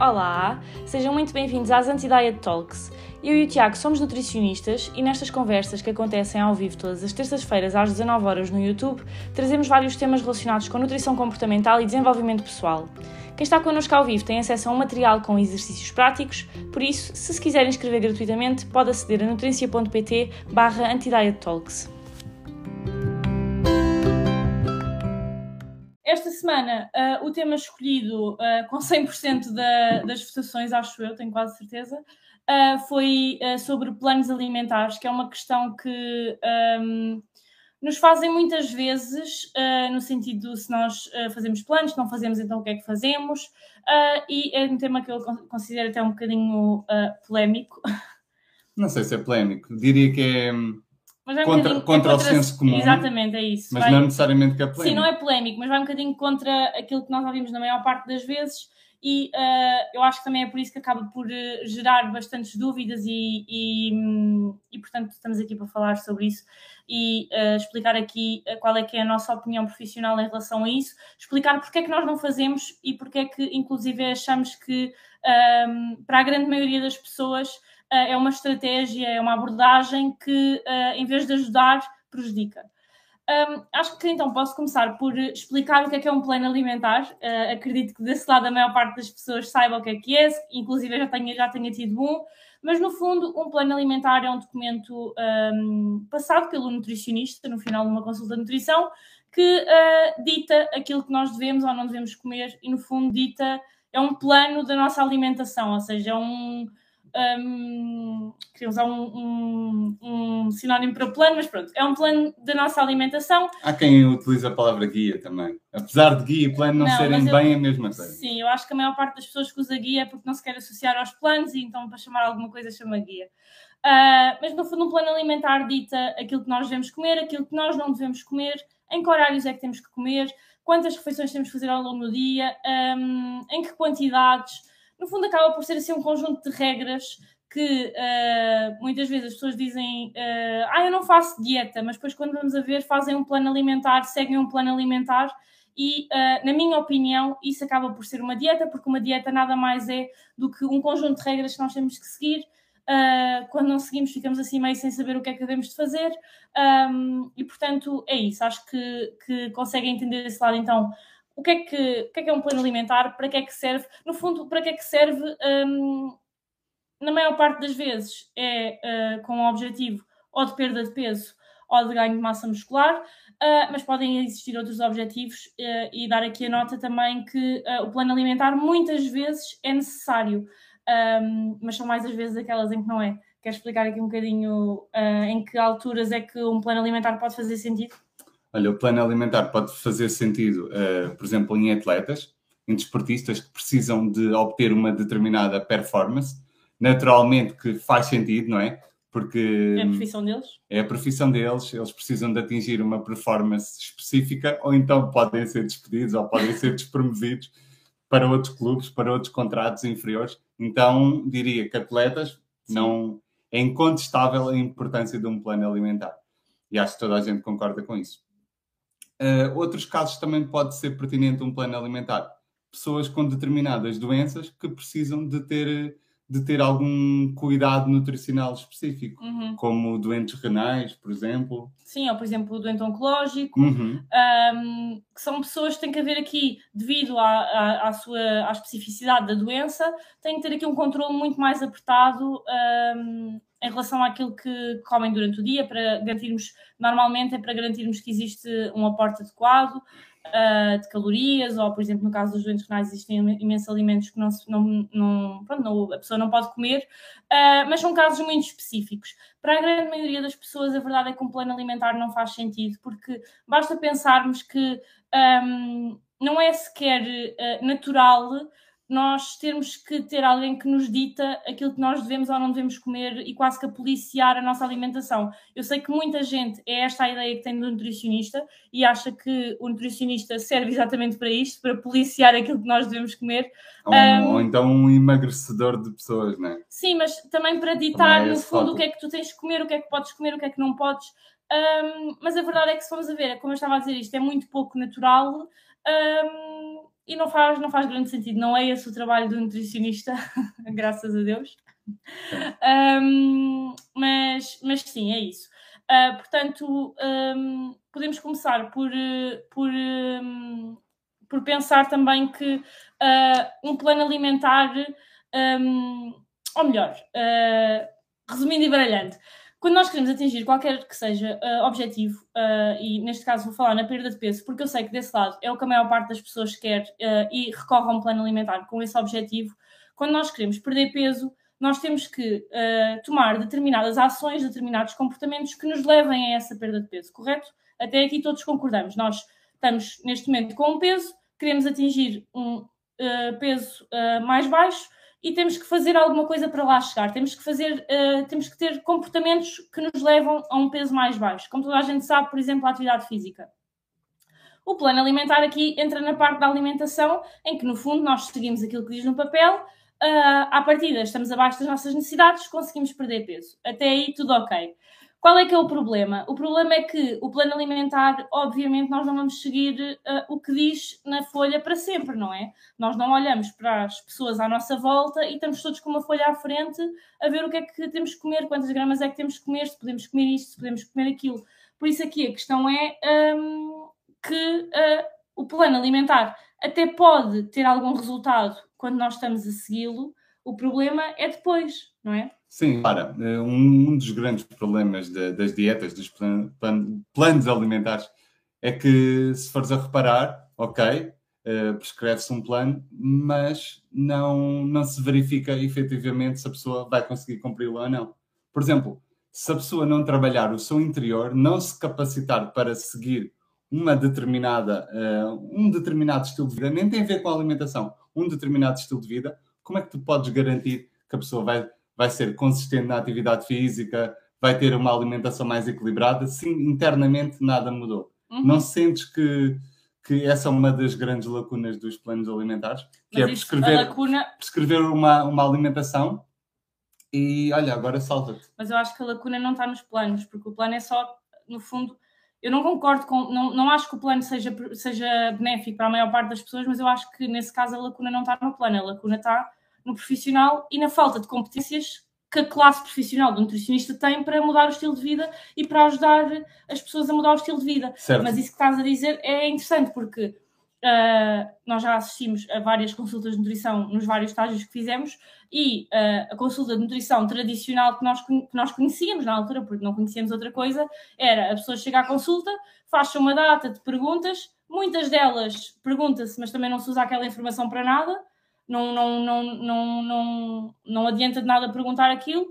Olá, sejam muito bem-vindos às Anti-Diet Talks. Eu e o Tiago somos nutricionistas e nestas conversas que acontecem ao vivo todas as terças-feiras às 19 horas no YouTube, trazemos vários temas relacionados com nutrição comportamental e desenvolvimento pessoal. Quem está connosco ao vivo tem acesso a um material com exercícios práticos, por isso, se se quiser inscrever gratuitamente, pode aceder a nutricia.pt barra Talks. Esta semana, uh, o tema escolhido uh, com 100% da, das votações, acho eu, tenho quase certeza, uh, foi sobre planos alimentares, que é uma questão que um, nos fazem muitas vezes, no sentido se nós fazemos planos, se não fazemos, então o que é que fazemos? E é um tema que eu considero até um bocadinho polémico. Não sei se é polémico, diria que é. É contra, um contra, é contra, o senso comum. Exatamente, é isso. Mas vai... não necessariamente que é polémico. Sim, não é polémico, mas vai um bocadinho contra aquilo que nós ouvimos na maior parte das vezes e uh, eu acho que também é por isso que acaba por uh, gerar bastantes dúvidas e, e, um, e, portanto estamos aqui para falar sobre isso e uh, explicar aqui qual é que é a nossa opinião profissional em relação a isso, explicar porque é que nós não fazemos e porque é que inclusive achamos que um, para a grande maioria das pessoas é uma estratégia, é uma abordagem que em vez de ajudar, prejudica. Um, acho que então posso começar por explicar o que é que é um plano alimentar. Uh, acredito que desse lado a maior parte das pessoas saiba o que é que é, inclusive eu já tenha, já tenha tido um, mas no fundo um plano alimentar é um documento um, passado pelo nutricionista no final de uma consulta de nutrição que uh, dita aquilo que nós devemos ou não devemos comer e no fundo dita é um plano da nossa alimentação, ou seja, é um um, queria usar um, um, um, sinónimo para plano, mas pronto, é um plano da nossa alimentação. Há quem utilize a palavra guia também. Apesar de guia e plano não, não serem eu, bem a mesma coisa. Sim, eu acho que a maior parte das pessoas que usa guia é porque não se quer associar aos planos e então para chamar alguma coisa chama guia. Uh, mas no fundo, um plano alimentar dita aquilo que nós devemos comer, aquilo que nós não devemos comer, em que horários é que temos que comer, quantas refeições temos que fazer ao longo do dia, em que quantidades no fundo acaba por ser assim um conjunto de regras que uh, muitas vezes as pessoas dizem uh, ah, eu não faço dieta, mas depois quando vamos a ver fazem um plano alimentar, seguem um plano alimentar e, uh, na minha opinião, isso acaba por ser uma dieta, porque uma dieta nada mais é do que um conjunto de regras que nós temos que seguir. quando não seguimos, ficamos assim meio sem saber o que é que devemos de fazer. Um, e, portanto, é isso. Acho que, que conseguem entender esse lado, então, o que é que, o que, é, que é um plano alimentar, para que é que serve, no fundo, para que é que serve, um, na maior parte das vezes, é uh, com o objetivo ou de perda de peso ou de ganho de massa muscular, uh, mas podem existir outros objetivos uh, e dar aqui a nota também que o plano alimentar muitas vezes é necessário, um, mas são mais as vezes aquelas em que não é. Quer explicar aqui um bocadinho em que alturas é que um plano alimentar pode fazer sentido? Olha, o plano alimentar pode fazer sentido, uh, por exemplo, em atletas, em desportistas que precisam de obter uma determinada performance. Naturalmente que faz sentido, não é? Porque é a profissão deles. É a profissão deles, eles precisam de atingir uma performance específica, ou então podem ser despedidos ou podem ser despromovidos para outros clubes, para outros contratos inferiores. Então, diria que atletas Sim. não é incontestável a importância de um plano alimentar. E acho que toda a gente concorda com isso. Uh, outros casos também pode ser pertinente um plano alimentar. Pessoas com determinadas doenças que precisam de ter, de ter algum cuidado nutricional específico, uhum. como doentes renais, por exemplo. Sim, ou por exemplo o doente oncológico, uhum. um, que são pessoas que têm que haver aqui, devido à, à, à, sua, à especificidade da doença, têm que ter aqui um controle muito mais apertado um, em relação àquilo que comem durante o dia, para garantirmos, normalmente é para garantirmos que existe um aporte adequado uh, de calorias, ou, por exemplo, no caso dos doentes renais, existem imensos alimentos que não, não, não, pronto, não a pessoa não pode comer, uh, mas são casos muito específicos. Para a grande maioria das pessoas, a verdade é que um plano alimentar não faz sentido, porque basta pensarmos que um, não é sequer uh, natural nós termos que ter alguém que nos dita aquilo que nós devemos ou não devemos comer e quase que a policiar a nossa alimentação. Eu sei que muita gente é esta a ideia que tem do nutricionista e acha que o nutricionista serve exatamente para isto, para policiar aquilo que nós devemos comer. Ou, um, ou então um emagrecedor de pessoas, não é? Sim, mas também para ditar, também é no fundo, o que é que tu tens de comer, o que é que podes comer, o que é que não podes. Um, mas a verdade é que se formos a ver, como eu estava a dizer, isto é muito pouco natural Um, e não faz, não faz grande sentido. Não é esse o trabalho do nutricionista, graças a Deus. Um, mas, mas sim, é isso. Uh, portanto, um, podemos começar por, por, um, por pensar também que uh, um plano alimentar, ou melhor, uh, resumindo e baralhando, quando nós queremos atingir qualquer que seja uh, objetivo, uh, e neste caso vou falar na perda de peso, porque eu sei que desse lado é o que a maior parte das pessoas quer uh, e recorre a um plano alimentar com esse objetivo, quando nós queremos perder peso, nós temos que tomar determinadas ações, determinados comportamentos que nos levem a essa perda de peso, correto? Até aqui todos concordamos. Nós estamos neste momento com um peso, queremos atingir um peso mais baixo e temos que fazer alguma coisa para lá chegar. Temos que fazer, uh, temos que ter comportamentos que nos levam a um peso mais baixo. Como toda a gente sabe, por exemplo, a atividade física. O plano alimentar aqui entra na parte da alimentação, em que no fundo nós seguimos aquilo que diz no papel. Uh, à partida estamos abaixo das nossas necessidades, conseguimos perder peso. Até aí tudo ok. Qual é que é o problema? O problema é que o plano alimentar, obviamente, nós não vamos seguir uh, o que diz na folha para sempre, não é? Nós não olhamos para as pessoas à nossa volta e estamos todos com uma folha à frente a ver o que é que temos que comer, quantas gramas é que temos que comer, se podemos comer isto, se podemos comer aquilo. Por isso aqui a questão é um, que uh, o plano alimentar até pode ter algum resultado quando nós estamos a segui-lo, o problema é depois, não é? Sim, para. Eh, um, dos grandes problemas de, das dietas, dos plan, plan, planos alimentares, é que se fores a reparar, ok, uh, prescreve-se um plano, mas não, não se verifica efetivamente se a pessoa vai conseguir cumpri-lo ou não. Por exemplo, se a pessoa não trabalhar o seu interior, não se capacitar para seguir uma determinada, uh, um determinado estilo de vida, nem tem a ver com a alimentação, um determinado estilo de vida, como é que tu podes garantir que a pessoa vai vai ser consistente na atividade física, vai ter uma alimentação mais equilibrada, sim, internamente nada mudou. Uhum. Não sentes que, que essa é uma das grandes lacunas dos planos alimentares? Que Mas é prescrever, lacuna... prescrever uma, uma alimentação e olha, agora salva-te. Mas eu acho que a lacuna não está nos planos, porque o plano é só, no fundo, eu não concordo com, não, não acho que o plano seja, seja benéfico para a maior parte das pessoas, mas eu acho que nesse caso a lacuna não está no plano, a lacuna está no profissional e na falta de competências que a classe profissional do nutricionista tem para mudar o estilo de vida e para ajudar as pessoas a mudar o estilo de vida. Certo. Mas isso que estás a dizer é interessante porque uh, nós já assistimos a várias consultas de nutrição nos vários estágios que fizemos e uh, a consulta de nutrição tradicional que nós, que nós conhecíamos na altura, porque não conhecíamos outra coisa, era a pessoa chega à consulta, faz uma data de perguntas, muitas delas pergunta-se, mas também não se usa aquela informação para nada não, não, não, não, não, não adianta de nada perguntar aquilo,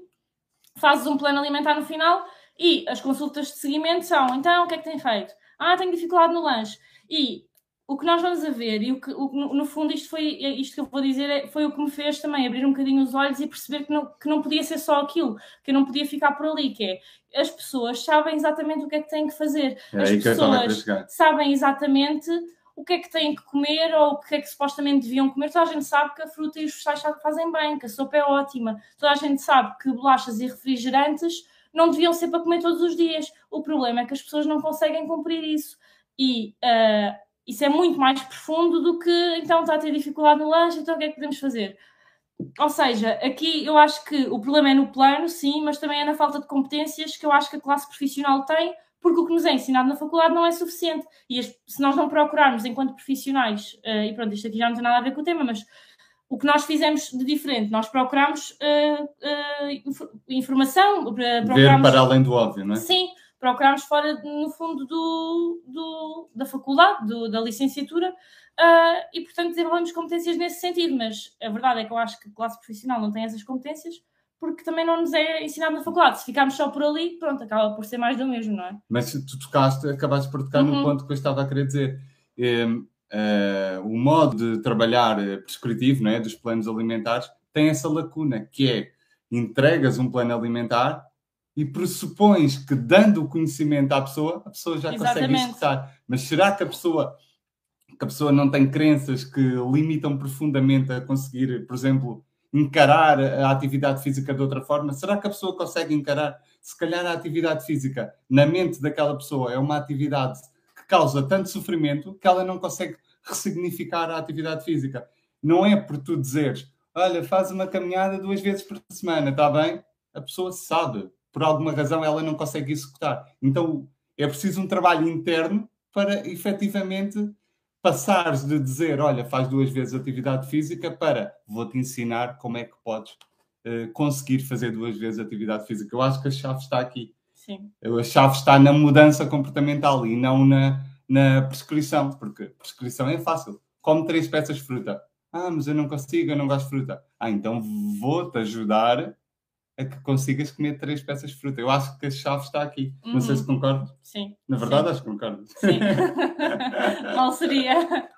fazes um plano alimentar no final e as consultas de seguimento são, então, o que é que tem feito? Ah, tenho dificuldade no lanche. E o que nós vamos a ver, e o que, o, no fundo isto foi, isto que eu vou dizer, é, foi o que me fez também abrir um bocadinho os olhos e perceber que não, que não podia ser só aquilo, que eu não podia ficar por ali, que é, as pessoas sabem exatamente o que é que têm que fazer. É as pessoas sabem exatamente o que é que têm que comer ou o que é que supostamente deviam comer. Toda a gente sabe que a fruta e os vegetais fazem bem, que a sopa é ótima. Toda a gente sabe que bolachas e refrigerantes não deviam ser para comer todos os dias. O problema é que as pessoas não conseguem cumprir isso. E uh, isso é muito mais profundo do que então está a ter dificuldade no lanche, então o que é que podemos fazer? Ou seja, aqui eu acho que o problema é no plano, sim, mas também é na falta de competências que eu acho que a classe profissional tem porque o que nos é ensinado na faculdade não é suficiente. E se nós não procurarmos enquanto profissionais, uh, e pronto, isto aqui já não tem nada a ver com o tema, mas o que nós fizemos de diferente, nós procuramos uh, uh, informação, procuramos... Ver para além do óbvio, não é? Sim, procuramos fora, no fundo, do, do da faculdade, do, da licenciatura, e, portanto, desenvolvemos competências nesse sentido, mas a verdade é que eu acho que a classe profissional não tem essas competências, porque também não nos é ensinado na faculdade. Se ficarmos só por ali, pronto, acaba por ser mais do mesmo, não é? Mas tu tocaste, acabaste por tocar uhum. no ponto que eu estava a querer dizer. uh, o modo de trabalhar eh, prescritivo não é, dos planos alimentares tem essa lacuna, que é entregas um plano alimentar e pressupões que, dando o conhecimento à pessoa, a pessoa já Exatamente. consegue executar. Mas será que a pessoa que a pessoa não tem crenças que limitam profundamente a conseguir, por exemplo, encarar a atividade física de outra forma? Será que a pessoa consegue encarar? Se calhar a atividade física na mente daquela pessoa é uma atividade que causa tanto sofrimento que ela não consegue ressignificar a atividade física. Não é por tu dizeres, olha, faz uma caminhada duas vezes por semana, está bem? A pessoa sabe, por alguma razão ela não consegue executar. Então é preciso um trabalho interno para efetivamente passares de dizer, olha, faz duas vezes atividade física, para vou-te ensinar como é que podes uh, conseguir fazer duas vezes atividade física. Eu acho que a chave está aqui. Sim. A chave está na mudança comportamental e não na, na prescrição, porque prescrição é fácil. Come três peças de fruta. Ah, mas eu não consigo, eu não gosto de fruta. Ah, então vou-te ajudar a que consigas comer três peças de fruta. Eu acho que a chave está aqui. Uhum. Não sei se uhum. concordo. Sim. Na verdade, Sim. acho que concordo. Sim. Mal seria.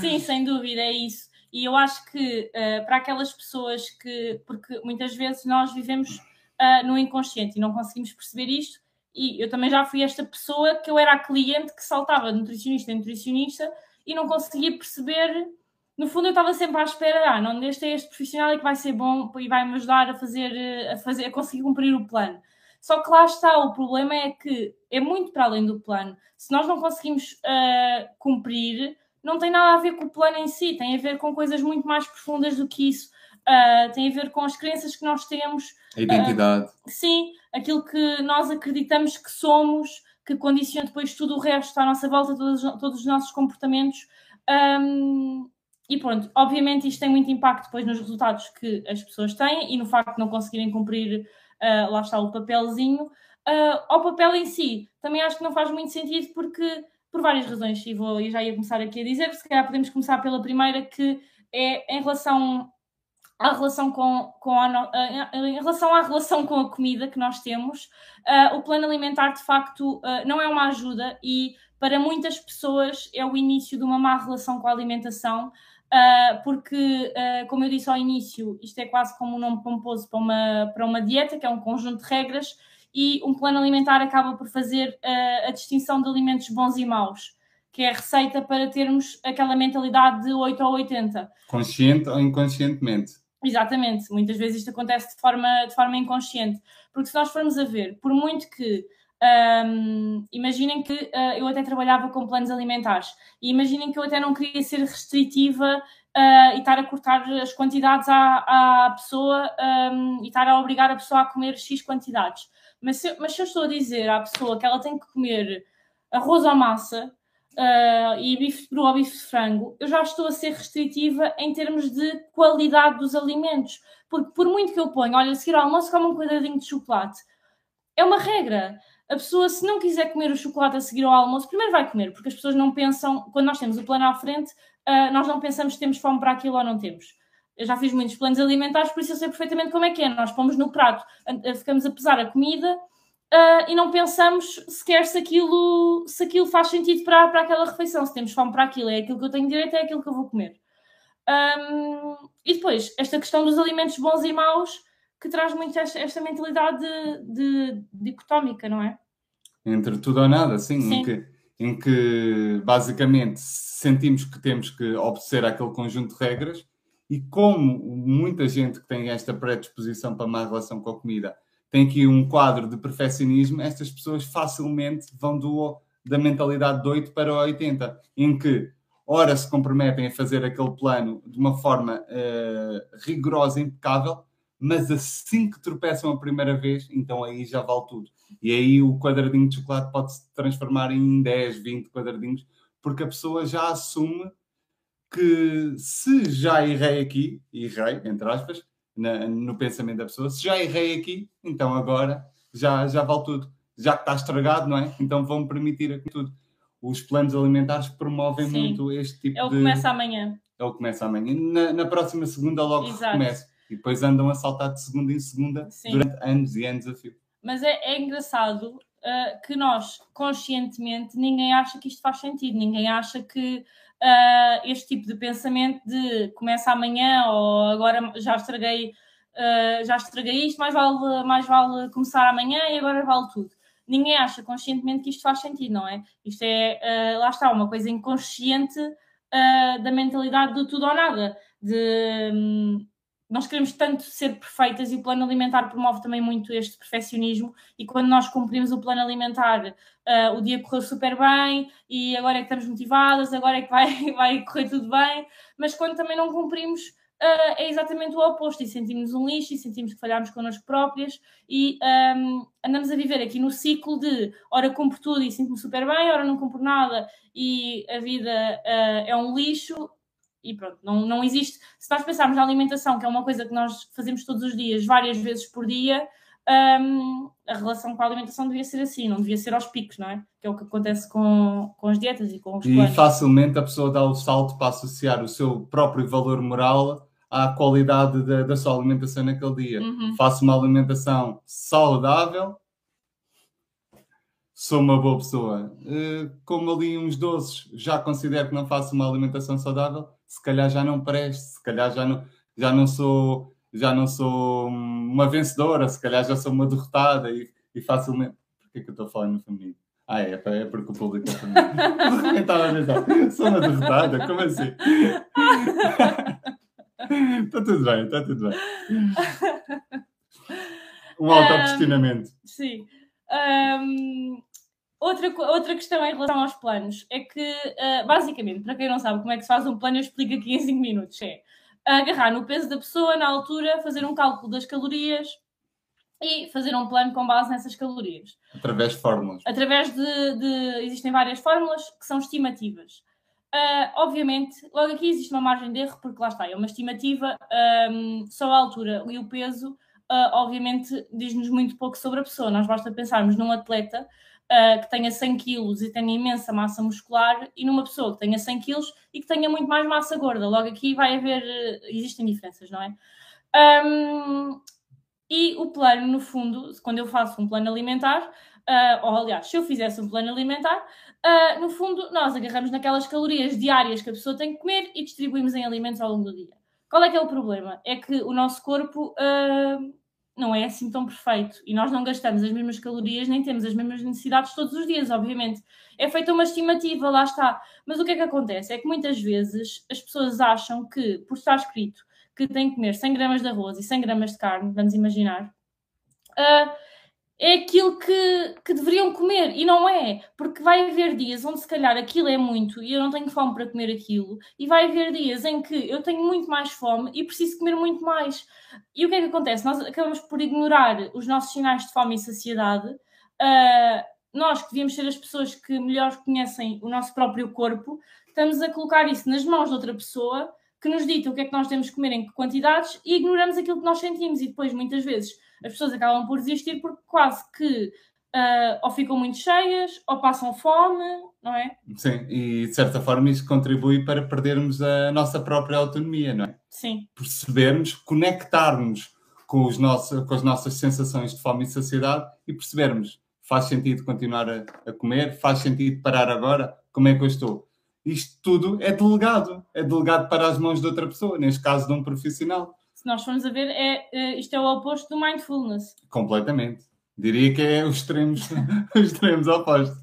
Sim, sem dúvida, é isso. E eu acho que uh, para aquelas pessoas que. Porque muitas vezes nós vivemos uh, no inconsciente e não conseguimos perceber isto. E eu também já fui esta pessoa que eu era a cliente que saltava de nutricionista em nutricionista e não conseguia perceber no fundo eu estava sempre à espera, ah, não, este é este profissional e que vai ser bom e vai me ajudar a fazer, a fazer, a conseguir cumprir o plano. Só que lá está, o problema é que é muito para além do plano. Se nós não conseguimos uh, cumprir, não tem nada a ver com o plano em si, tem a ver com coisas muito mais profundas do que isso. Uh, tem a ver com as crenças que nós temos. A identidade. Uh, sim, aquilo que nós acreditamos que somos, que condiciona depois tudo o resto à nossa volta, todos, todos os nossos comportamentos. Um, e pronto, obviamente isto tem muito impacto depois nos resultados que as pessoas têm e no facto de não conseguirem cumprir, uh, lá está o papelzinho. Uh, ao papel em si, também acho que não faz muito sentido porque, por várias razões, e vou, eu já ia começar aqui a dizer, se calhar podemos começar pela primeira, que é em relação à relação com, com a, uh, em relação à relação com a comida que nós temos, uh, o plano alimentar de facto uh, não é uma ajuda e para muitas pessoas é o início de uma má relação com a alimentação. Uh, porque, uh, como eu disse ao início, isto é quase como um nome pomposo para uma, para uma dieta, que é um conjunto de regras, e um plano alimentar acaba por fazer uh, a distinção de alimentos bons e maus, que é a receita para termos aquela mentalidade de 8 ou 80. Consciente ou inconscientemente. Exatamente, muitas vezes isto acontece de forma, de forma inconsciente, porque se nós formos a ver, por muito que um, imaginem que uh, eu até trabalhava com planos alimentares e imaginem que eu até não queria ser restritiva uh, e estar a cortar as quantidades à, à pessoa um, e estar a obrigar a pessoa a comer X quantidades. Mas se, mas se eu estou a dizer à pessoa que ela tem que comer arroz ou massa uh, e bife de ou bife de frango, eu já estou a ser restritiva em termos de qualidade dos alimentos. Porque por muito que eu ponha, olha, a seguir ao almoço come um quadradinho de chocolate, é uma regra a pessoa, se não quiser comer o chocolate a seguir ao almoço, primeiro vai comer, porque as pessoas não pensam, quando nós temos o plano à frente, uh, nós não pensamos se temos fome para aquilo ou não temos. Eu já fiz muitos planos alimentares, por isso eu sei perfeitamente como é que é. Nós pomos no prato, ficamos a pesar a comida uh, e não pensamos sequer se aquilo, se aquilo faz sentido para, para aquela refeição. Se temos fome para aquilo, é aquilo que eu tenho direito, é aquilo que eu vou comer. Um, e depois, esta questão dos alimentos bons e maus, que traz muito esta, esta mentalidade de, de, dicotómica, não é? Entre tudo ou nada, sim, sim. Em, que, em que basicamente sentimos que temos que obedecer àquele conjunto de regras e como muita gente que tem esta predisposição para má relação com a comida tem aqui um quadro de perfeccionismo, estas pessoas facilmente vão do, da mentalidade de 8 para 80, em que ora se comprometem a fazer aquele plano de uma forma uh, rigorosa, impecável, mas assim que tropeçam a primeira vez, então aí já vale tudo. E aí o quadradinho de chocolate pode se transformar em 10, 20 quadradinhos, porque a pessoa já assume que se já errei aqui, errei, entre aspas, na, no pensamento da pessoa, se já errei aqui, então agora já, já vale tudo. Já que está estragado, não é? Então vão permitir aqui tudo. Os planos alimentares promovem Sim. muito este tipo de. Ele começa amanhã. Ele começa amanhã. Na, na próxima segunda logo Exato. começa e depois andam a saltar de segunda em segunda Sim. durante anos e anos a fio. Mas é, é engraçado uh, que nós, conscientemente, ninguém acha que isto faz sentido, ninguém acha que uh, este tipo de pensamento de começa amanhã ou agora já estraguei, uh, já estraguei isto, mais vale, mais vale começar amanhã e agora vale tudo. Ninguém acha conscientemente que isto faz sentido, não é? Isto é, lá está, uma coisa inconsciente da mentalidade do tudo ou nada, de. Um, nós queremos tanto ser perfeitas e o plano alimentar promove também muito este perfeccionismo. E quando nós cumprimos o plano alimentar uh, o dia correu super bem e agora é que estamos motivadas, agora é que vai, vai correr tudo bem, mas quando também não cumprimos uh, é exatamente o oposto. E sentimos um lixo e sentimos que falhamos connosco próprias. E um, andamos a viver aqui no ciclo de ora cumpro tudo e sinto-me super bem, ora não cumpro nada. E a vida uh, é um lixo e pronto, não, não existe. Se nós pensarmos na alimentação, que é uma coisa que nós fazemos todos os dias, várias vezes por dia, um, a relação com a alimentação devia ser assim, não devia ser aos picos, não é? Que é o que acontece com, com as dietas e com os planos. E facilmente a pessoa dá o salto para associar o seu próprio valor moral à qualidade da, da sua alimentação naquele dia. Uhum. Faço uma alimentação saudável, sou uma boa pessoa. Uh, como ali uns doces, já considero que não faço uma alimentação saudável, se calhar já não presto, se calhar já não, já não sou já não sou uma vencedora, se calhar já sou uma derrotada e, e facilmente. Por que é que eu estou falando no feminino? Ah, é, é porque o público é feminino. Estava a pensar, sou uma derrotada, como assim? está tudo bem, está tudo bem. Um auto-questionamento. Um, sim. Um, outra, outra questão em relação aos planos é que, uh, basicamente, para quem não sabe como é que se faz um plano, eu explico aqui em 5 minutos. É agarrar no peso da pessoa, na altura, fazer um cálculo das calorias e fazer um plano com base nessas calorias. Através de fórmulas. Através de, de existem várias fórmulas que são estimativas. Uh, obviamente, logo aqui existe uma margem de erro, porque lá está, é uma estimativa, um, só a altura e o peso, uh, obviamente, diz-nos muito pouco sobre a pessoa. Nós basta pensarmos num atleta uh, que tenha 100 kg e tenha imensa massa muscular e numa pessoa que tenha 100 kg e que tenha muito mais massa gorda. Logo aqui vai haver, existem diferenças, não é? Um, e o plano, no fundo, quando eu faço um plano alimentar, uh, ou aliás, se eu fizesse um plano alimentar, uh, no fundo, nós agarramos naquelas calorias diárias que a pessoa tem que comer e distribuímos em alimentos ao longo do dia. Qual é que é o problema? É que o nosso corpo uh, não é assim tão perfeito e nós não gastamos as mesmas calorias nem temos as mesmas necessidades todos os dias, obviamente. É feita uma estimativa, lá está. Mas o que é que acontece? É que muitas vezes as pessoas acham que, por estar escrito que tem que comer 100 gramas de arroz e 100 gramas de carne, vamos imaginar, uh, é aquilo que, que deveriam comer e não é, porque vai haver dias onde se calhar aquilo é muito e eu não tenho fome para comer aquilo, e vai haver dias em que eu tenho muito mais fome e preciso comer muito mais. E o que é que acontece? Nós acabamos por ignorar os nossos sinais de fome e saciedade. Uh, nós que devíamos ser as pessoas que melhor conhecem o nosso próprio corpo, estamos a colocar isso nas mãos de outra pessoa que nos dita o que é que nós temos que comer em que quantidades e ignoramos aquilo que nós sentimos e depois muitas vezes as pessoas acabam por desistir porque quase que uh, ou ficam muito cheias ou passam fome, não é? Sim, e de certa forma isso contribui para perdermos a nossa própria autonomia, não é? Sim. Percebermos, conectarmos com, os nossos, com as nossas sensações de fome e saciedade e percebermos faz sentido continuar a, a comer, faz sentido parar agora, como é que eu estou? Isto tudo é delegado, é delegado para as mãos de outra pessoa, neste caso de um profissional se nós formos a ver, é, é, isto é o oposto do mindfulness. Completamente. Diria que é os extremos, os extremos opostos.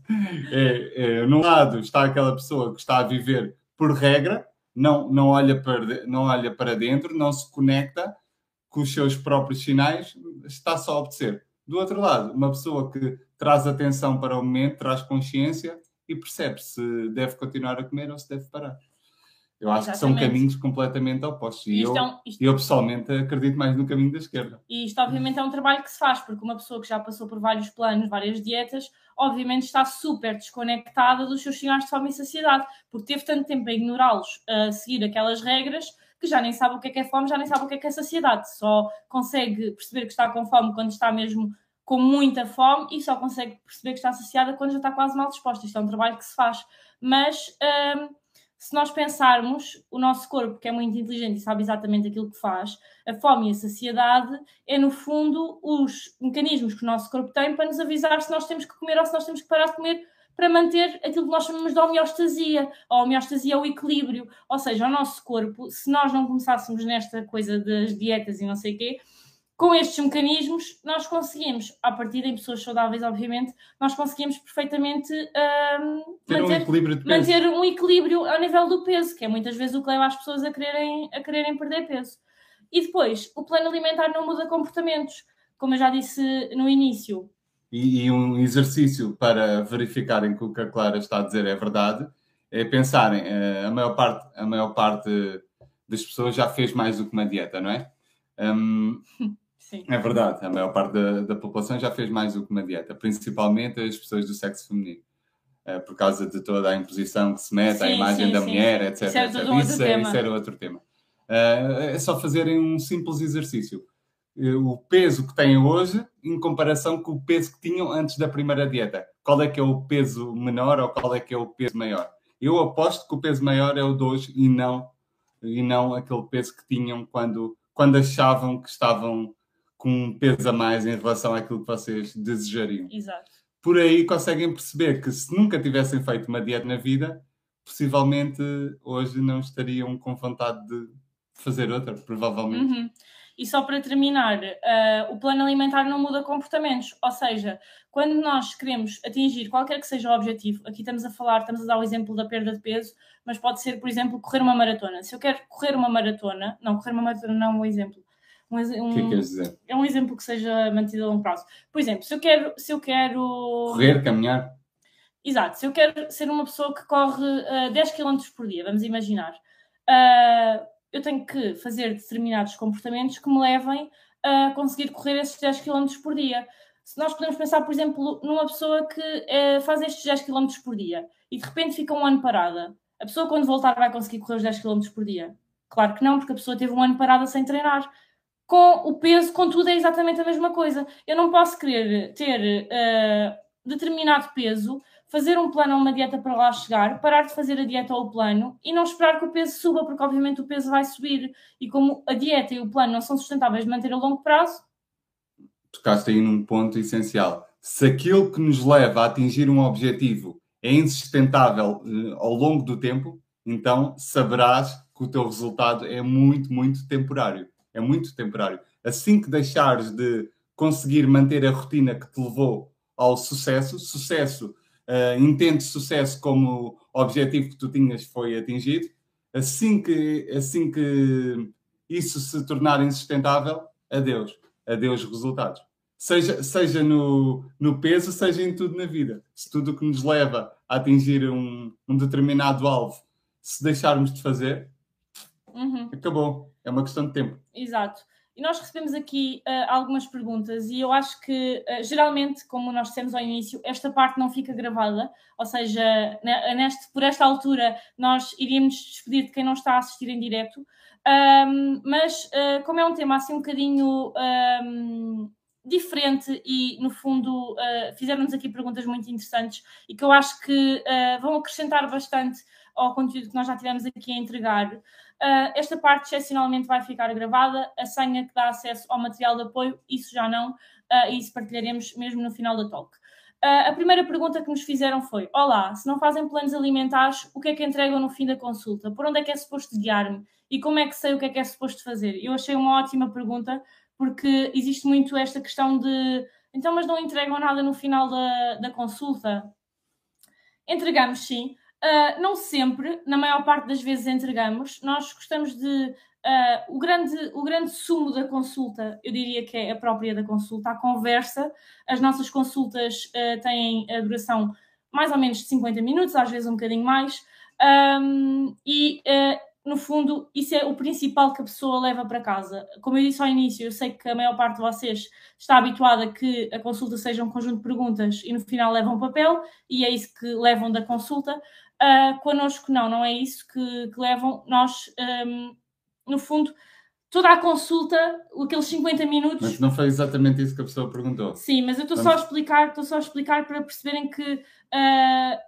É, é, num lado está aquela pessoa que está a viver por regra, não, não, olha para, não olha para dentro, não se conecta com os seus próprios sinais, está só a obedecer. Do outro lado, uma pessoa que traz atenção para o momento, traz consciência e percebe se deve continuar a comer ou se deve parar. Eu acho Exatamente. que são caminhos completamente opostos. E, eu, é um, isto... eu, pessoalmente, acredito mais no caminho da esquerda. E isto, obviamente, é um trabalho que se faz, porque uma pessoa que já passou por vários planos, várias dietas, obviamente está super desconectada dos seus sinais de fome e saciedade, porque teve tanto tempo a ignorá-los, a seguir aquelas regras, que já nem sabe o que é que é fome, já nem sabe o que é que é saciedade. Só consegue perceber que está com fome quando está mesmo com muita fome e só consegue perceber que está saciada quando já está quase mal disposta. Isto é um trabalho que se faz. Mas. Hum, se nós pensarmos, o nosso corpo, que é muito inteligente e sabe exatamente aquilo que faz, a fome e a saciedade é, no fundo, os mecanismos que o nosso corpo tem para nos avisar se nós temos que comer ou se nós temos que parar de comer para manter aquilo que nós chamamos de homeostasia. A homeostasia é o equilíbrio. Ou seja, o nosso corpo, se nós não começássemos nesta coisa das dietas e não sei o quê, com estes mecanismos, nós conseguimos, a partir de pessoas saudáveis, obviamente, nós conseguimos perfeitamente uh, manter, um manter um equilíbrio ao nível do peso, que é muitas vezes o que leva as pessoas a quererem, a quererem perder peso. E depois, o plano alimentar não muda comportamentos. Como eu já disse no início, e, e, um exercício para verificarem que o que a Clara está a dizer é verdade é pensarem, uh, a, maior parte, a maior parte das pessoas já fez mais do que uma dieta, não é? Um, Sim. É verdade, a maior parte da, da, população já fez mais do que uma dieta, principalmente as pessoas do sexo feminino. Uh, por causa de toda a imposição que se mete sim, à imagem sim, da mulher, etc. Isso, etc. Isso, é, isso, era outro tema. Uh, é só fazerem um simples exercício. Eh, o peso que têm hoje em comparação com o peso que tinham antes da primeira dieta. Qual é que é o peso menor ou qual é que é o peso maior? Eu aposto que o peso maior é o de hoje e não, e não aquele peso que tinham quando, quando achavam que estavam com um peso a mais em relação àquilo que vocês desejariam. Exato. Por aí conseguem perceber que se nunca tivessem feito uma dieta na vida, possivelmente hoje não estariam com vontade de fazer outra, provavelmente. Uhum. E só para terminar, uh, o plano alimentar não muda comportamentos, ou seja, quando nós queremos atingir qualquer que seja o objetivo, aqui estamos a falar, estamos a dar o exemplo da perda de peso, mas pode ser, por exemplo, correr uma maratona. Se eu quero correr uma maratona, não, correr uma maratona não é um exemplo. Um, um, que é que queres dizer? É um exemplo que seja mantido a longo prazo. Por exemplo, se eu quero. Se eu quero... Correr, caminhar? Exato, se eu quero ser uma pessoa que corre uh, 10 km por dia, vamos imaginar. Uh, eu tenho que fazer determinados comportamentos que me levem a conseguir correr esses 10 km por dia. Se nós podemos pensar, por exemplo, numa pessoa que é, faz estes 10 km por dia e de repente fica um ano parada, a pessoa quando voltar vai conseguir correr os 10 km por dia? Claro que não, porque a pessoa teve um ano parada sem treinar. Com o peso, contudo, é exatamente a mesma coisa. Eu não posso querer ter uh, determinado peso fazer um plano ou uma dieta para lá chegar, parar de fazer a dieta ou o plano e não esperar que o peso suba, porque obviamente o peso vai subir. E como a dieta e o plano não são sustentáveis de manter a longo prazo. Tocaste aí num ponto essencial. Se aquilo que nos leva a atingir um objetivo é insustentável uh, ao longo do tempo, então saberás que o teu resultado é muito, muito temporário. É muito temporário. Assim que deixares de conseguir manter a rotina que te levou ao sucesso, sucesso uh, intento sucesso como objetivo que tu tinhas foi atingido, assim que, assim que isso se tornar insustentável, adeus, adeus resultados. Seja, seja no, no peso, seja em tudo na vida. Se tudo o que nos leva a atingir um, um determinado alvo, se deixarmos de fazer, uhum. acabou. É uma questão de tempo. Exato. E nós recebemos aqui uh, algumas perguntas e eu acho que, uh, geralmente, como nós dissemos ao início, esta parte não fica gravada, ou seja, neste, por esta altura nós iríamos despedir de quem não está a assistir em direto, um, mas uh, como é um tema assim um bocadinho um, diferente e, no fundo, fizeram-nos aqui perguntas muito interessantes e que eu acho que vão acrescentar bastante ao conteúdo que nós já tivemos aqui a entregar. Uh, esta parte excepcionalmente vai ficar gravada, a senha que dá acesso ao material de apoio, isso já não, uh, isso partilharemos mesmo no final da talk. Uh, a primeira pergunta que nos fizeram foi: Olá, se não fazem planos alimentares, o que é que entregam no fim da consulta? Por onde é que é suposto guiar-me? E como é que sei o que é que é suposto fazer? Eu achei uma ótima pergunta, porque existe muito esta questão de então, mas não entregam nada no final da, da consulta? Entregamos sim, Uh, não sempre, na maior parte das vezes entregamos. Nós gostamos de. Uh, o, grande, o grande sumo da consulta, eu diria que é a própria da consulta, a conversa. As nossas consultas uh, têm a duração mais ou menos de 50 minutos, às vezes um bocadinho mais. Um, e no fundo, isso é o principal que a pessoa leva para casa. Como eu disse ao início, eu sei que a maior parte de vocês está habituada que a consulta seja um conjunto de perguntas e no final levam um papel, e é isso que levam da consulta. Uh, connosco, não, não é isso que, que levam. Nós, um, no fundo, toda a consulta, aqueles 50 minutos. Mas não foi exatamente isso que a pessoa perguntou. Sim, mas eu estou Vamos... só a explicar, estou só a explicar para perceberem que uh,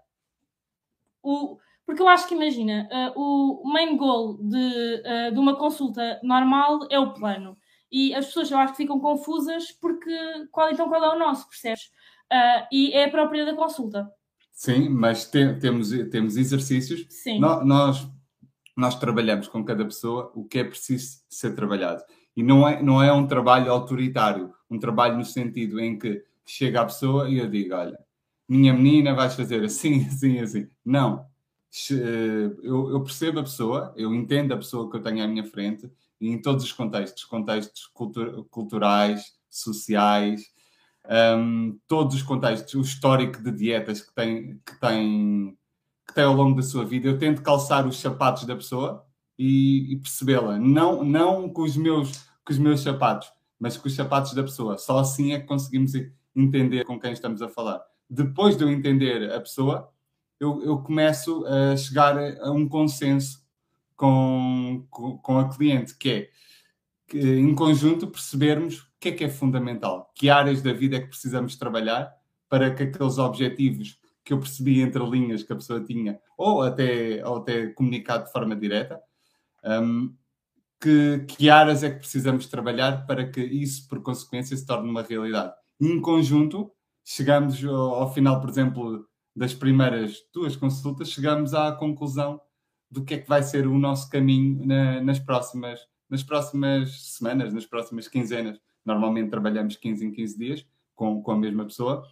o porque eu acho que, imagina, uh, o main goal de, de uma consulta normal é o plano. E as pessoas eu acho que ficam confusas porque qual então qual é o nosso, percebes? E é a própria da consulta. Sim, mas te, temos, temos exercícios. Sim. No, nós, nós trabalhamos com cada pessoa o que é preciso ser trabalhado. E não é, não é um trabalho autoritário, um trabalho no sentido em que chega a pessoa e eu digo: olha, minha menina, vais fazer assim, assim, assim. Não eu, eu, percebo a pessoa, eu entendo a pessoa que eu tenho à minha frente, em todos os contextos, contextos cultur culturais, sociais, um, todos os contextos, o histórico de dietas que tem, que, tem, que tem ao longo da sua vida, eu tento calçar os sapatos da pessoa e, e percebê-la, não, não com, os meus, com os meus sapatos, mas com os sapatos da pessoa. Só assim é que conseguimos entender com quem estamos a falar. Depois de eu entender a pessoa, eu, eu começo a chegar a um consenso com, com, com a cliente, que é que, em conjunto percebermos que é que é fundamental, que áreas da vida é que precisamos trabalhar para que aqueles objetivos que eu percebi entre linhas que a pessoa tinha, ou até, ou até comunicado de forma direta, um, que, que áreas é que precisamos trabalhar para que isso, por consequência, se torne uma realidade. Em conjunto, chegamos ao, ao final, por exemplo, das primeiras duas consultas, chegamos à conclusão do que é que vai ser o nosso caminho na, nas, próximas, nas próximas semanas, nas próximas quinzenas. Normalmente trabalhamos 15 em 15 dias com, com a mesma pessoa.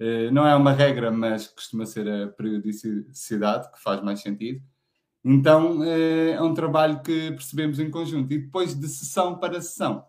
Uh, não é uma regra, mas costuma ser a periodicidade que faz mais sentido. Então uh, é um trabalho que percebemos em conjunto. E depois de sessão para sessão,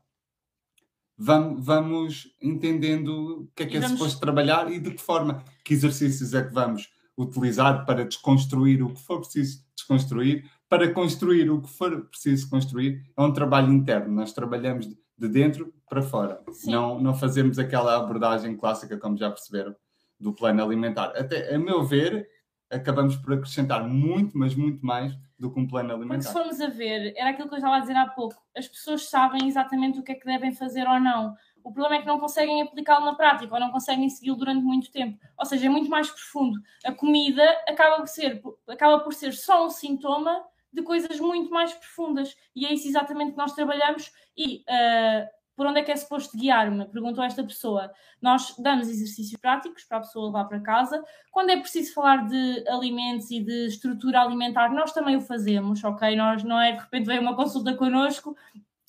vamos, vamos entendendo o que é que é vamos... suposto trabalhar e de que forma, que exercícios é que vamos utilizar para desconstruir o que for preciso desconstruir, para construir o que for preciso construir. É um trabalho interno, nós trabalhamos de dentro para fora. Não, não fazemos aquela abordagem clássica, como já perceberam, do plano alimentar. Até, a meu ver, acabamos por acrescentar muito, mas muito mais do que um plano alimentar. Porque se formos a ver, era aquilo que eu estava a dizer há pouco, as pessoas sabem exatamente o que é que devem fazer ou não. O problema é que não conseguem aplicá-lo na prática ou não conseguem segui-lo durante muito tempo. Ou seja, é muito mais profundo. A comida acaba por ser, acaba por ser só um sintoma de coisas muito mais profundas. E é isso exatamente que nós trabalhamos. E uh, por onde é que é suposto guiar-me? Perguntou esta pessoa. Nós damos exercícios práticos para a pessoa levar para casa. Quando é preciso falar de alimentos e de estrutura alimentar, nós também o fazemos, ok? Nós não é de repente vem uma consulta connosco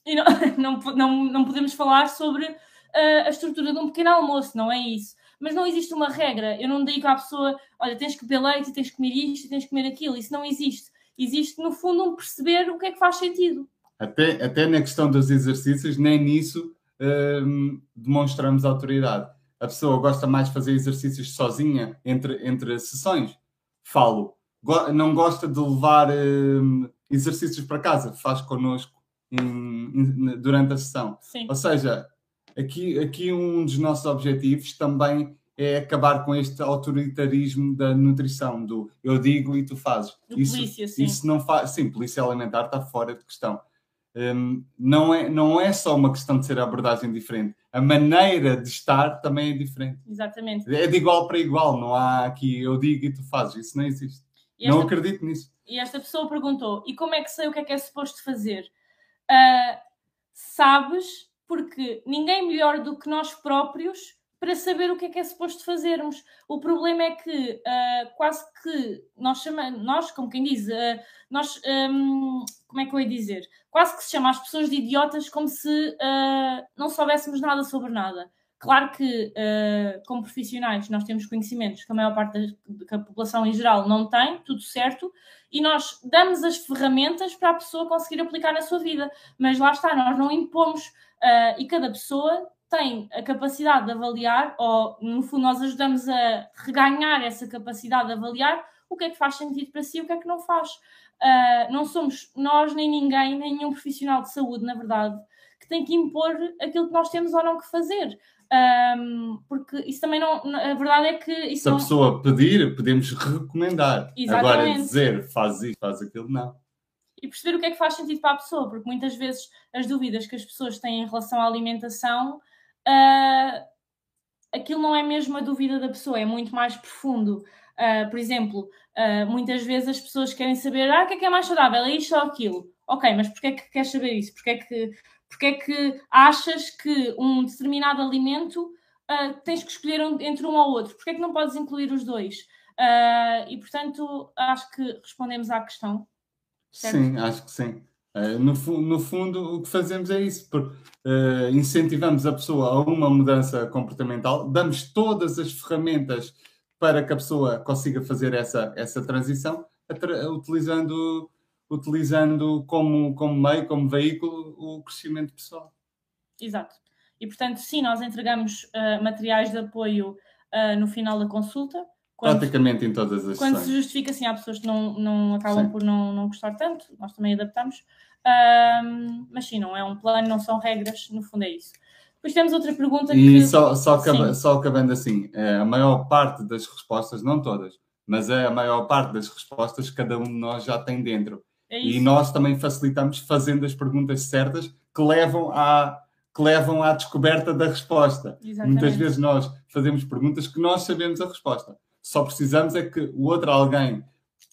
e não, não, não, não podemos falar sobre uh, a estrutura de um pequeno almoço, não é isso. Mas não existe uma regra. Eu não digo à pessoa, olha, tens que beber leite, tens que comer isto, tens que comer aquilo. Isso não existe. Existe, no fundo, um perceber o que é que faz sentido. Até, até na questão dos exercícios, nem nisso hum, demonstramos autoridade. A pessoa gosta mais de fazer exercícios sozinha entre, entre sessões. Falo. Go não gosta de levar hum, exercícios para casa. Faz connosco em, em, durante a sessão. Sim. Ou seja, aqui, aqui um dos nossos objetivos também é acabar com este autoritarismo da nutrição, do eu digo e tu fazes. Do isso, polícia, sim. Isso não faz. Sim, polícia alimentar está fora de questão um, não, é, não é só uma questão de ser a abordagem diferente, a maneira de estar também é diferente. Exatamente. É de igual para igual, não há aqui eu digo e tu fazes, isso não existe. Esta, não acredito nisso. E esta pessoa perguntou: e como é que sei o que é que é suposto fazer? Uh, sabes, porque ninguém melhor do que nós próprios para saber o que é que é suposto fazermos. O problema é que uh, quase que nós chamamos, nós, como quem diz, uh, nós, um, como é que eu ia dizer? Quase que se chama as pessoas de idiotas como se uh, não soubéssemos nada sobre nada. Claro que, como profissionais, nós temos conhecimentos que a maior parte da, população em geral não tem, tudo certo, e nós damos as ferramentas para a pessoa conseguir aplicar na sua vida. Mas lá está, nós não impomos, e cada pessoa tem a capacidade de avaliar, ou no fundo nós ajudamos a reganhar essa capacidade de avaliar o que é que faz sentido para si e o que é que não faz. Uh, não somos nós, nem ninguém, nem nenhum profissional de saúde, na verdade, que tem que impor aquilo que nós temos ou não que fazer. Um, porque isso também não. A verdade é que. Se a não... pessoa pedir, podemos recomendar. Exatamente. Agora, dizer faz isto, faz aquilo, não. E perceber o que é que faz sentido para a pessoa, porque muitas vezes as dúvidas que as pessoas têm em relação à alimentação uh, aquilo não é mesmo a dúvida da pessoa, é muito mais profundo. Uh, por exemplo, uh, muitas vezes as pessoas querem saber ah, o que é que é mais saudável, é isto ou aquilo. Ok, mas porquê é que queres saber isso? Porquê é que, porquê é que achas que um determinado alimento uh, tens que escolher um, entre um ou outro? Porquê é que não podes incluir os dois? e, portanto, acho que respondemos à questão. Certo? Sim, acho que sim. Uh, no, no, fundo, o que fazemos é isso, por, uh, incentivamos a pessoa a uma mudança comportamental, damos todas as ferramentas para que a pessoa consiga fazer essa, essa transição. utilizando, utilizando como, como meio, como veículo, o crescimento pessoal. Exato. E, portanto, sim, nós entregamos uh, materiais de apoio no final da consulta. Quando, Praticamente em todas as Quando se justifica, sim, há pessoas que não, não acabam sim. por não, não gostar tanto, nós também adaptamos. Uh, mas sim, não é um plano, não são regras, no fundo é isso. Depois temos outra pergunta e que... só, só, acaba, só acabando assim, é, a maior parte das respostas, não todas, mas é a maior parte das respostas que cada um de nós já tem dentro. É e nós também facilitamos fazendo as perguntas certas que levam à, que levam à descoberta da resposta. Exatamente. Muitas vezes nós fazemos perguntas que nós sabemos a resposta. Só precisamos é que o outro alguém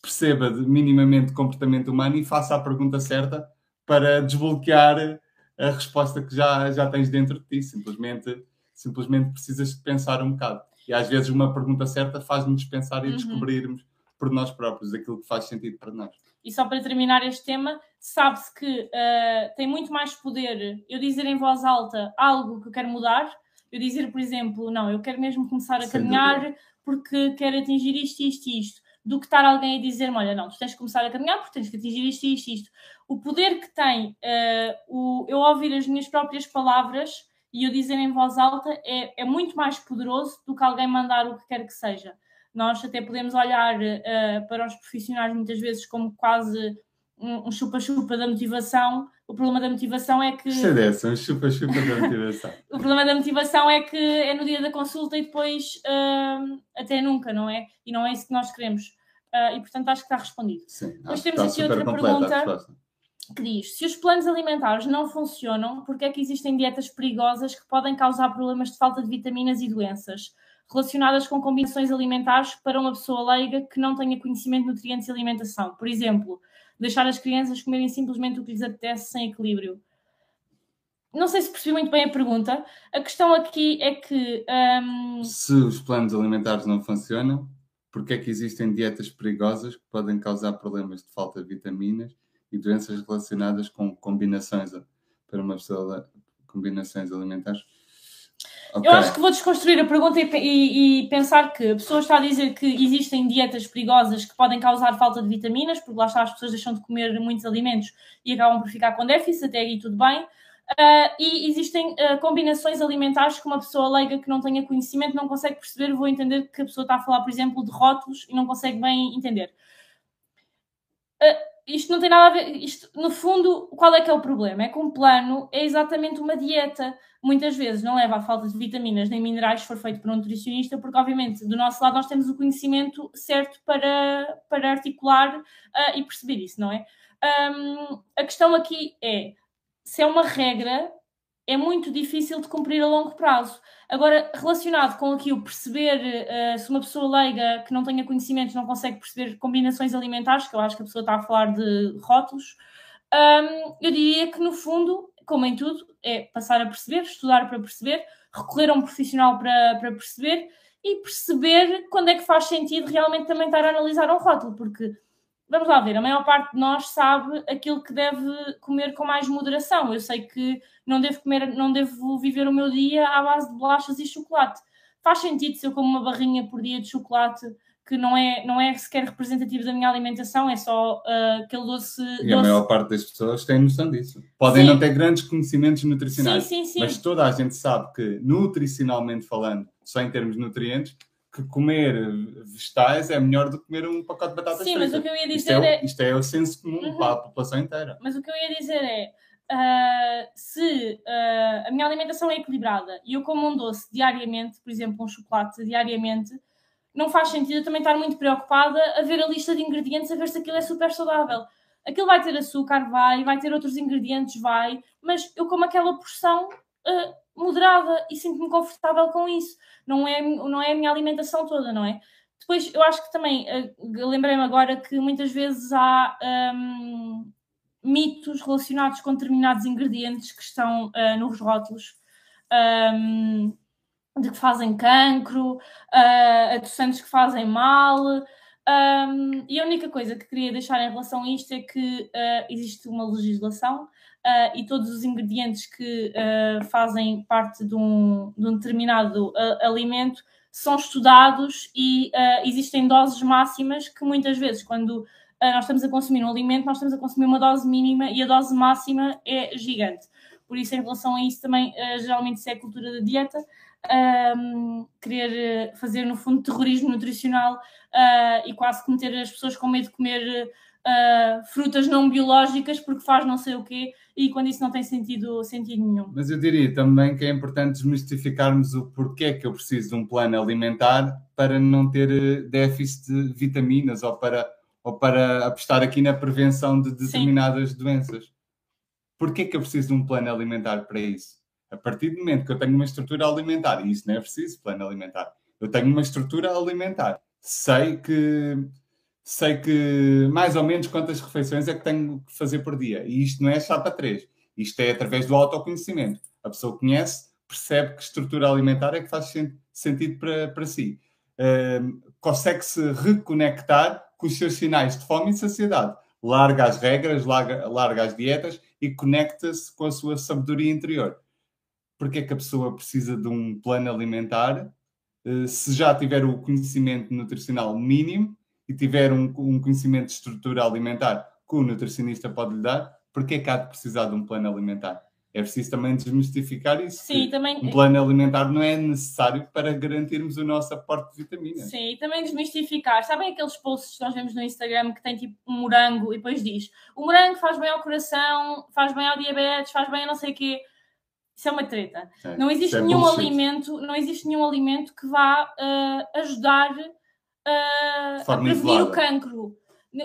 perceba minimamente comportamento humano e faça a pergunta certa para desbloquear a resposta que já, já tens dentro de ti. Simplesmente, simplesmente precisas de pensar um bocado. E às vezes uma pergunta certa faz-nos pensar e uhum. descobrirmos por nós próprios aquilo que faz sentido para nós. E só para terminar este tema, sabe-se que uh, tem muito mais poder eu dizer em voz alta algo que eu quero mudar, eu dizer, por exemplo, não, eu quero mesmo começar a Sem caminhar dúvida. Porque quero atingir isto, isto e isto, do que estar alguém a dizer-me, olha, não, tu tens que começar a caminhar porque tens que atingir isto, isto e isto o poder que tem uh, o, eu ouvir as minhas próprias palavras e eu dizer em voz alta é, é muito mais poderoso do que alguém mandar o que quer que seja. Nós até podemos olhar uh, para os profissionais muitas vezes como quase um chupa-chupa da motivação. O problema da motivação é que. Isso é dessa, um chupa-chupa da motivação. o problema da motivação é que é no dia da consulta e depois uh, até nunca, não é? E não é isso que nós queremos. Uh, e portanto acho que está respondido. Sim, Depois temos aqui outra pergunta que diz: se os planos alimentares não funcionam, por que é que existem dietas perigosas que podem causar problemas de falta de vitaminas e doenças relacionadas com combinações alimentares para uma pessoa leiga que não tenha conhecimento de nutrientes e alimentação? Por exemplo, deixar as crianças comerem simplesmente o que lhes apetece sem equilíbrio. Não sei se percebi muito bem a pergunta. A questão aqui é que. Um... Se os planos alimentares não funcionam, por que é que existem dietas perigosas que podem causar problemas de falta de vitaminas e doenças relacionadas com combinações para uma pessoa combinações alimentares. Okay. Eu acho que vou desconstruir a pergunta e, e, e, pensar que a pessoa está a dizer que existem dietas perigosas que podem causar falta de vitaminas, porque lá está, as pessoas deixam de comer muitos alimentos e acabam por ficar com déficit, até aí tudo bem. Uh, e existem uh, combinações alimentares que uma pessoa leiga que não tenha conhecimento não consegue perceber. Vou entender que a pessoa está a falar, por exemplo, de rótulos e não consegue bem entender. Uh, isto não tem nada a ver. Isto, no fundo, qual é que é o problema? É que um plano é exatamente uma dieta. Muitas vezes não leva à falta de vitaminas nem minerais se for feito por um nutricionista, porque, obviamente, do nosso lado nós temos o conhecimento certo para, para articular uh, e perceber isso, não é? Um, a questão aqui é se é uma regra, é muito difícil de cumprir a longo prazo. Agora, relacionado com aqui o perceber, uh, se uma pessoa leiga que não tenha conhecimentos não consegue perceber combinações alimentares, que eu acho que a pessoa está a falar de rótulos, um, eu diria que no fundo, como em tudo, é passar a perceber, estudar para perceber, recorrer a um profissional para, para perceber e perceber quando é que faz sentido realmente também estar a analisar um rótulo, porque vamos lá ver, a maior parte de nós sabe aquilo que deve comer com mais moderação. Eu sei que não devo comer, não devo viver o meu dia à base de bolachas e chocolate. Faz sentido se eu como uma barrinha por dia de chocolate que não é, não é sequer representativo da minha alimentação, é só uh, aquele doce. E doce. a maior parte das pessoas tem noção disso. Podem sim. não ter grandes conhecimentos nutricionais, sim, sim, mas toda a gente sabe que, nutricionalmente falando, só em termos de nutrientes, que comer vegetais é melhor do que comer um pacote de batatas Sim, fritas. mas o que eu ia dizer isto é, é... Isto é o senso comum uhum. para a população inteira. Mas o que eu ia dizer é, uh, se uh, a minha alimentação é equilibrada e eu como um doce diariamente, por exemplo, um chocolate diariamente, não faz sentido eu também estar muito preocupada a ver a lista de ingredientes, a ver se aquilo é super saudável. Aquilo vai ter açúcar, vai, vai ter outros ingredientes, vai, mas eu como aquela porção uh, moderada e sinto-me confortável com isso. Não é, não é a minha alimentação toda, não é? Depois, eu acho que também, uh, lembrei-me agora que muitas vezes há um, mitos relacionados com determinados ingredientes que estão uh, nos rótulos. Um, de que fazem cancro, uh, adoçantes que fazem mal. Um, e a única coisa que queria deixar em relação a isto é que uh, existe uma legislação uh, e todos os ingredientes que uh, fazem parte de um, de um determinado uh, alimento são estudados e existem doses máximas que muitas vezes, quando nós estamos a consumir um alimento, nós estamos a consumir uma dose mínima e a dose máxima é gigante. Por isso, em relação a isso, também, geralmente, isso é a cultura da dieta. Um, querer fazer, no fundo, terrorismo nutricional uh, e quase cometer as pessoas com medo de comer uh, frutas não biológicas porque faz não sei o quê e quando isso não tem sentido, sentido nenhum. Mas eu diria também que é importante desmistificarmos o porquê que eu preciso de um plano alimentar para não ter déficit de vitaminas ou para, ou para apostar aqui na prevenção de determinadas Sim. doenças. Porquê que eu preciso de um plano alimentar para isso? A partir do momento que eu tenho uma estrutura alimentar, e isso não é preciso plano alimentar, eu tenho uma estrutura alimentar, sei que sei que mais ou menos quantas refeições é que tenho que fazer por dia. E isto não é chapa 3. Isto é através do autoconhecimento. A pessoa conhece, percebe que estrutura alimentar é que faz sentido para, para si. Uh, Consegue-se reconectar com os seus sinais de fome e saciedade. Larga as regras, larga, larga as dietas e conecta-se com a sua sabedoria interior. Porque é que a pessoa precisa de um plano alimentar uh, se já tiver o conhecimento nutricional mínimo e tiver um, um conhecimento de estrutura alimentar que o nutricionista pode lhe dar, porque é que há de precisar de um plano alimentar? É preciso também desmistificar isso. Sim, também... Um plano alimentar não é necessário para garantirmos o nosso aporte de vitaminas. Sim, e também desmistificar. Sabem aqueles posts que nós vemos no Instagram que tem tipo um morango e depois diz o morango faz bem ao coração, faz bem ao diabetes, faz bem a não sei o quê. Isso é uma treta. É, não existe é nenhum bullshit. alimento, não existe nenhum alimento que vá uh, ajudar uh, a prevenir isolada. o cancro.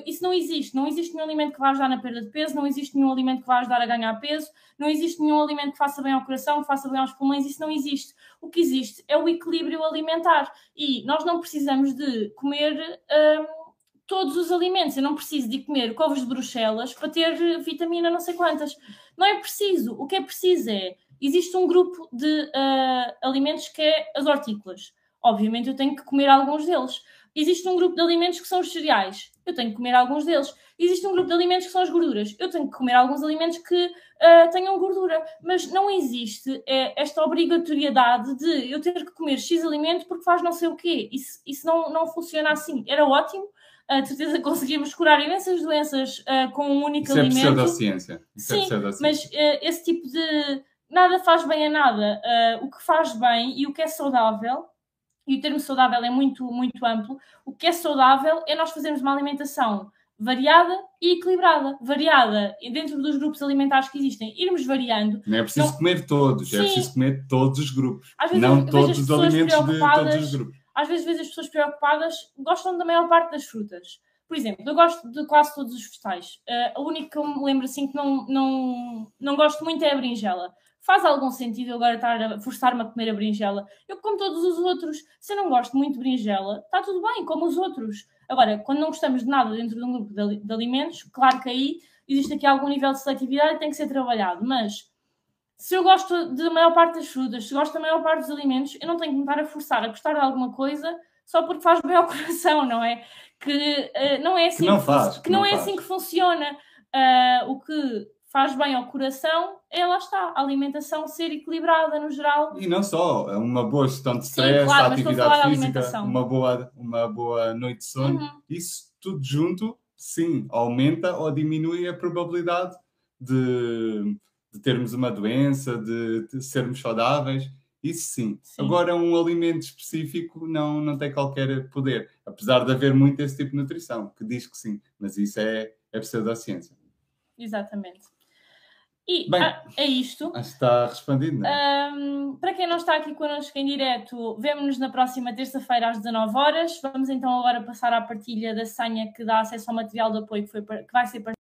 Isso não existe. Não existe nenhum alimento que vá ajudar na perda de peso, não existe nenhum alimento que vá ajudar a ganhar peso, não existe nenhum alimento que faça bem ao coração, que faça bem aos pulmões. Isso não existe. O que existe é o equilíbrio alimentar. E nós não precisamos de comer um, todos os alimentos. Eu não preciso de comer couves de Bruxelas para ter vitamina não sei quantas. Não é preciso. O que é preciso é. Existe um grupo de uh, alimentos que é as hortícolas. Obviamente eu tenho que comer alguns deles Existe um grupo de alimentos que são os cereais. Eu tenho que comer alguns deles. Existe um grupo de alimentos que são as gorduras. Eu tenho que comer alguns alimentos que uh, tenham gordura. Mas não existe é, esta obrigatoriedade de eu ter que comer X alimento porque faz não sei o quê. Isso, isso não, não funciona assim. Era ótimo. Uh, de certeza conseguimos curar imensas doenças uh, com um único isso alimento. É pseudociência. Isso é Sim, é mas uh, esse tipo de nada faz bem a nada. O que faz bem e o que é saudável e o termo saudável é muito, muito amplo. O que é saudável é nós fazermos uma alimentação variada e equilibrada. Variada dentro dos grupos alimentares que existem, irmos variando. Não é preciso comer todos, Sim. é preciso comer todos os grupos. não todos os alimentos de todos os grupos. Às vezes, vezes as pessoas preocupadas gostam da maior parte das frutas. Por exemplo, eu gosto de quase todos os vegetais. Uh, a única que eu me lembro assim que não, não, não gosto muito é a berinjela faz algum sentido eu agora estar a forçar-me a comer a berinjela? Eu como todos os outros. Se eu não gosto muito de berinjela, está tudo bem, como os outros. Agora, quando não gostamos de nada dentro de um grupo de, de alimentos, claro que aí existe aqui algum nível de seletividade e tem que ser trabalhado. Mas se eu gosto da maior parte das frutas, se gosto da maior parte dos alimentos, eu não tenho que me estar a forçar a gostar de alguma coisa só porque faz bem ao coração, não é? Que uh, não é assim que não, faz, que, que não, não, é faz. assim que funciona. Uh, o que faz bem ao coração, é lá está, a alimentação ser equilibrada no geral. E não só, é uma boa gestão de stress, claro, atividade física, uma boa, uma boa noite de sono, uhum. isso tudo junto, sim, aumenta ou diminui a probabilidade de, de termos uma doença, de, de sermos saudáveis. Isso sim. sim. Agora, um alimento específico não, não tem qualquer poder, apesar de haver muito esse tipo de nutrição, que diz que sim, mas isso é, é pseudociência. Exatamente. E Bem, ah, é isto. Está respondido, não é? Um, para quem não está aqui connosco em direto, vemo-nos na próxima terça-feira às 19 horas. Vamos então agora passar à partilha da senha que dá acesso ao material de apoio que, foi, que vai ser